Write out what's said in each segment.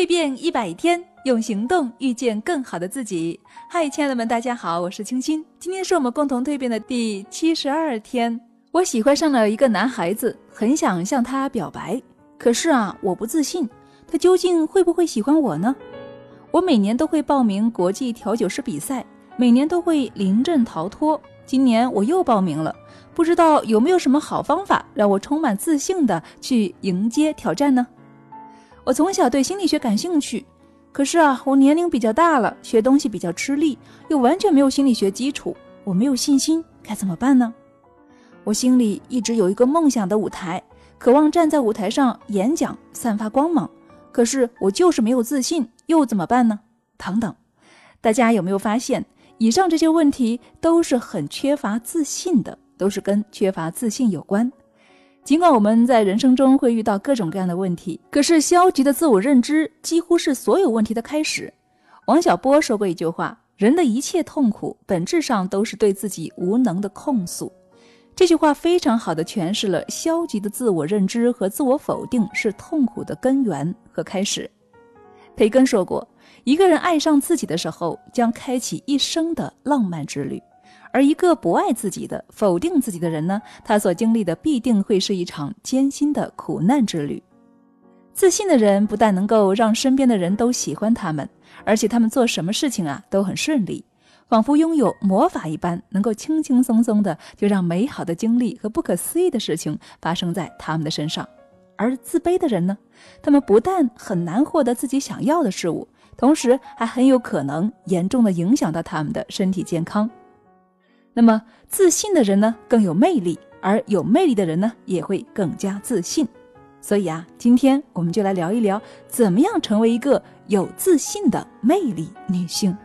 蜕变一百天，用行动遇见更好的自己。嗨，亲爱的们，大家好，我是清新。今天是我们共同蜕变的第七十二天。我喜欢上了一个男孩子，很想向他表白，可是啊，我不自信，他究竟会不会喜欢我呢？我每年都会报名国际调酒师比赛，每年都会临阵逃脱。今年我又报名了，不知道有没有什么好方法让我充满自信的去迎接挑战呢？我从小对心理学感兴趣，可是啊，我年龄比较大了，学东西比较吃力，又完全没有心理学基础，我没有信心，该怎么办呢？我心里一直有一个梦想的舞台，渴望站在舞台上演讲，散发光芒，可是我就是没有自信，又怎么办呢？等等，大家有没有发现，以上这些问题都是很缺乏自信的，都是跟缺乏自信有关。尽管我们在人生中会遇到各种各样的问题，可是消极的自我认知几乎是所有问题的开始。王小波说过一句话：“人的一切痛苦，本质上都是对自己无能的控诉。”这句话非常好的诠释了消极的自我认知和自我否定是痛苦的根源和开始。培根说过：“一个人爱上自己的时候，将开启一生的浪漫之旅。”而一个不爱自己的、否定自己的人呢？他所经历的必定会是一场艰辛的苦难之旅。自信的人不但能够让身边的人都喜欢他们，而且他们做什么事情啊都很顺利，仿佛拥有魔法一般，能够轻轻松松的就让美好的经历和不可思议的事情发生在他们的身上。而自卑的人呢？他们不但很难获得自己想要的事物，同时还很有可能严重的影响到他们的身体健康。那么自信的人呢更有魅力，而有魅力的人呢也会更加自信。所以啊，今天我们就来聊一聊，怎么样成为一个有自信的魅力女性。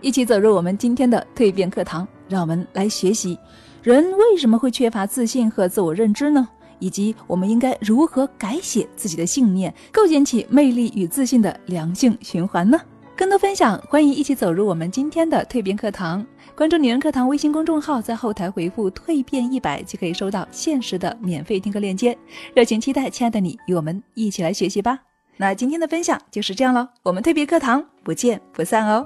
一起走入我们今天的蜕变课堂，让我们来学习人为什么会缺乏自信和自我认知呢？以及我们应该如何改写自己的信念，构建起魅力与自信的良性循环呢？更多分享，欢迎一起走入我们今天的蜕变课堂。关注女人课堂微信公众号，在后台回复“蜕变一百”就可以收到限时的免费听课链接。热情期待，亲爱的你与我们一起来学习吧。那今天的分享就是这样喽，我们蜕变课堂不见不散哦。